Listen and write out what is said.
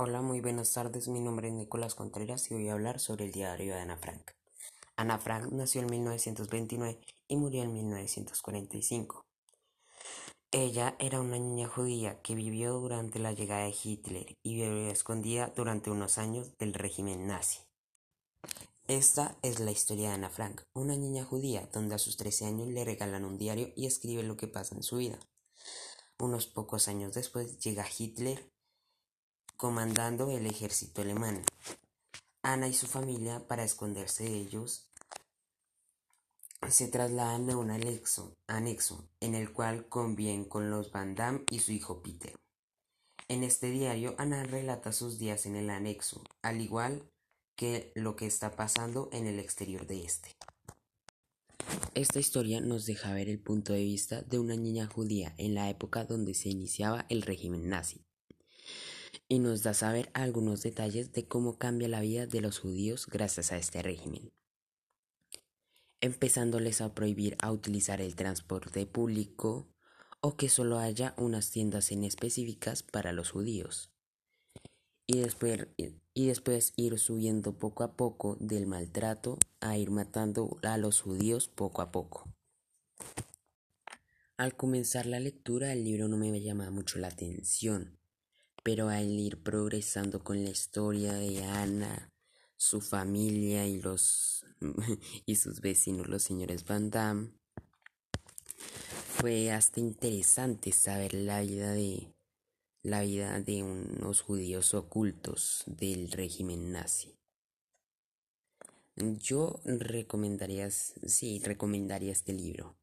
Hola, muy buenas tardes. Mi nombre es Nicolás Contreras y voy a hablar sobre el diario de Ana Frank. Ana Frank nació en 1929 y murió en 1945. Ella era una niña judía que vivió durante la llegada de Hitler y vivió escondida durante unos años del régimen nazi. Esta es la historia de Ana Frank, una niña judía donde a sus 13 años le regalan un diario y escribe lo que pasa en su vida. Unos pocos años después llega Hitler comandando el ejército alemán. Ana y su familia, para esconderse de ellos, se trasladan a un anexo, anexo en el cual conviven con los Van Damme y su hijo Peter. En este diario, Ana relata sus días en el anexo, al igual que lo que está pasando en el exterior de este. Esta historia nos deja ver el punto de vista de una niña judía en la época donde se iniciaba el régimen nazi y nos da saber algunos detalles de cómo cambia la vida de los judíos gracias a este régimen, empezándoles a prohibir a utilizar el transporte público o que solo haya unas tiendas en específicas para los judíos. Y después, y después ir subiendo poco a poco del maltrato a ir matando a los judíos poco a poco. Al comenzar la lectura el libro no me llama mucho la atención, pero al ir progresando con la historia de Ana, su familia y los y sus vecinos, los señores Van Damme, fue hasta interesante saber la vida de la vida de unos judíos ocultos del régimen nazi. Yo sí, recomendaría este libro.